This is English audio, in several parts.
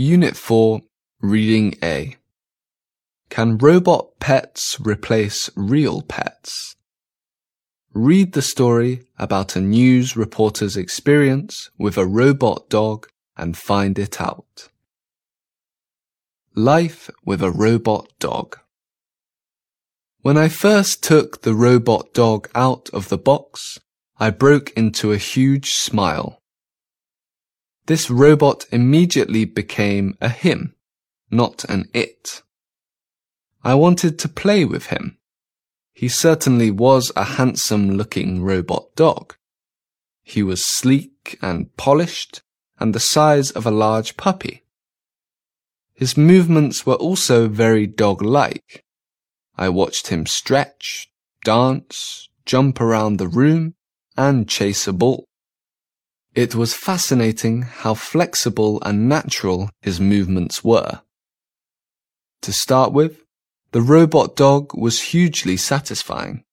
Unit 4, Reading A. Can robot pets replace real pets? Read the story about a news reporter's experience with a robot dog and find it out. Life with a robot dog. When I first took the robot dog out of the box, I broke into a huge smile. This robot immediately became a him, not an it. I wanted to play with him. He certainly was a handsome looking robot dog. He was sleek and polished and the size of a large puppy. His movements were also very dog-like. I watched him stretch, dance, jump around the room, and chase a ball. It was fascinating how flexible and natural his movements were. To start with, the robot dog was hugely satisfying.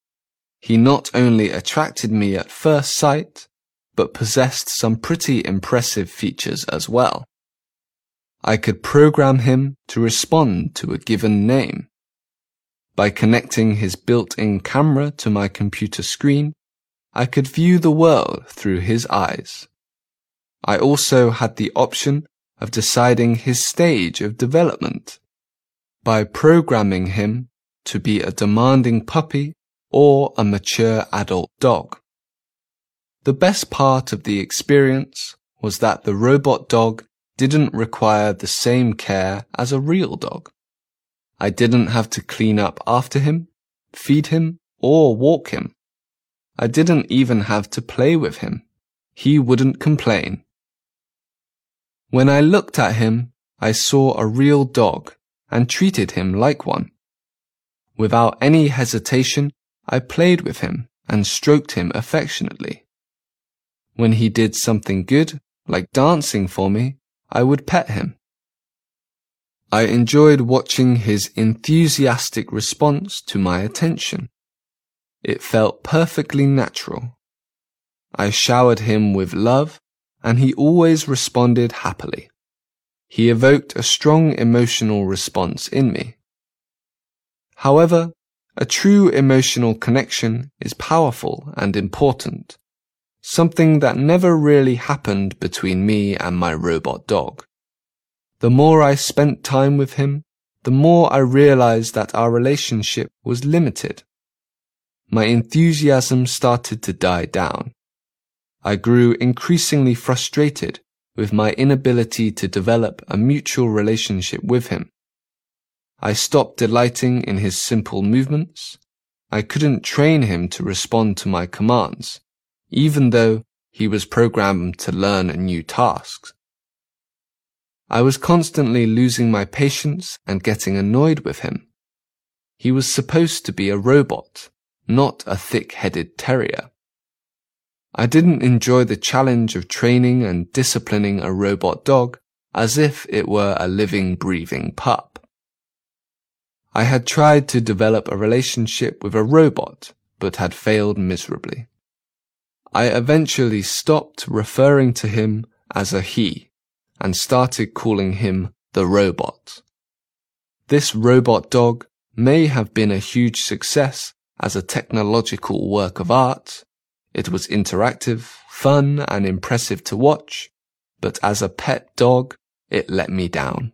He not only attracted me at first sight, but possessed some pretty impressive features as well. I could program him to respond to a given name. By connecting his built-in camera to my computer screen, I could view the world through his eyes. I also had the option of deciding his stage of development by programming him to be a demanding puppy or a mature adult dog. The best part of the experience was that the robot dog didn't require the same care as a real dog. I didn't have to clean up after him, feed him, or walk him. I didn't even have to play with him. He wouldn't complain. When I looked at him, I saw a real dog and treated him like one. Without any hesitation, I played with him and stroked him affectionately. When he did something good, like dancing for me, I would pet him. I enjoyed watching his enthusiastic response to my attention. It felt perfectly natural. I showered him with love, and he always responded happily. He evoked a strong emotional response in me. However, a true emotional connection is powerful and important something that never really happened between me and my robot dog. The more I spent time with him, the more I realized that our relationship was limited. My enthusiasm started to die down. I grew increasingly frustrated with my inability to develop a mutual relationship with him. I stopped delighting in his simple movements. I couldn't train him to respond to my commands even though he was programmed to learn new tasks. I was constantly losing my patience and getting annoyed with him. He was supposed to be a robot, not a thick-headed terrier. I didn't enjoy the challenge of training and disciplining a robot dog as if it were a living, breathing pup. I had tried to develop a relationship with a robot, but had failed miserably. I eventually stopped referring to him as a he and started calling him the robot. This robot dog may have been a huge success as a technological work of art. It was interactive, fun, and impressive to watch, but as a pet dog, it let me down.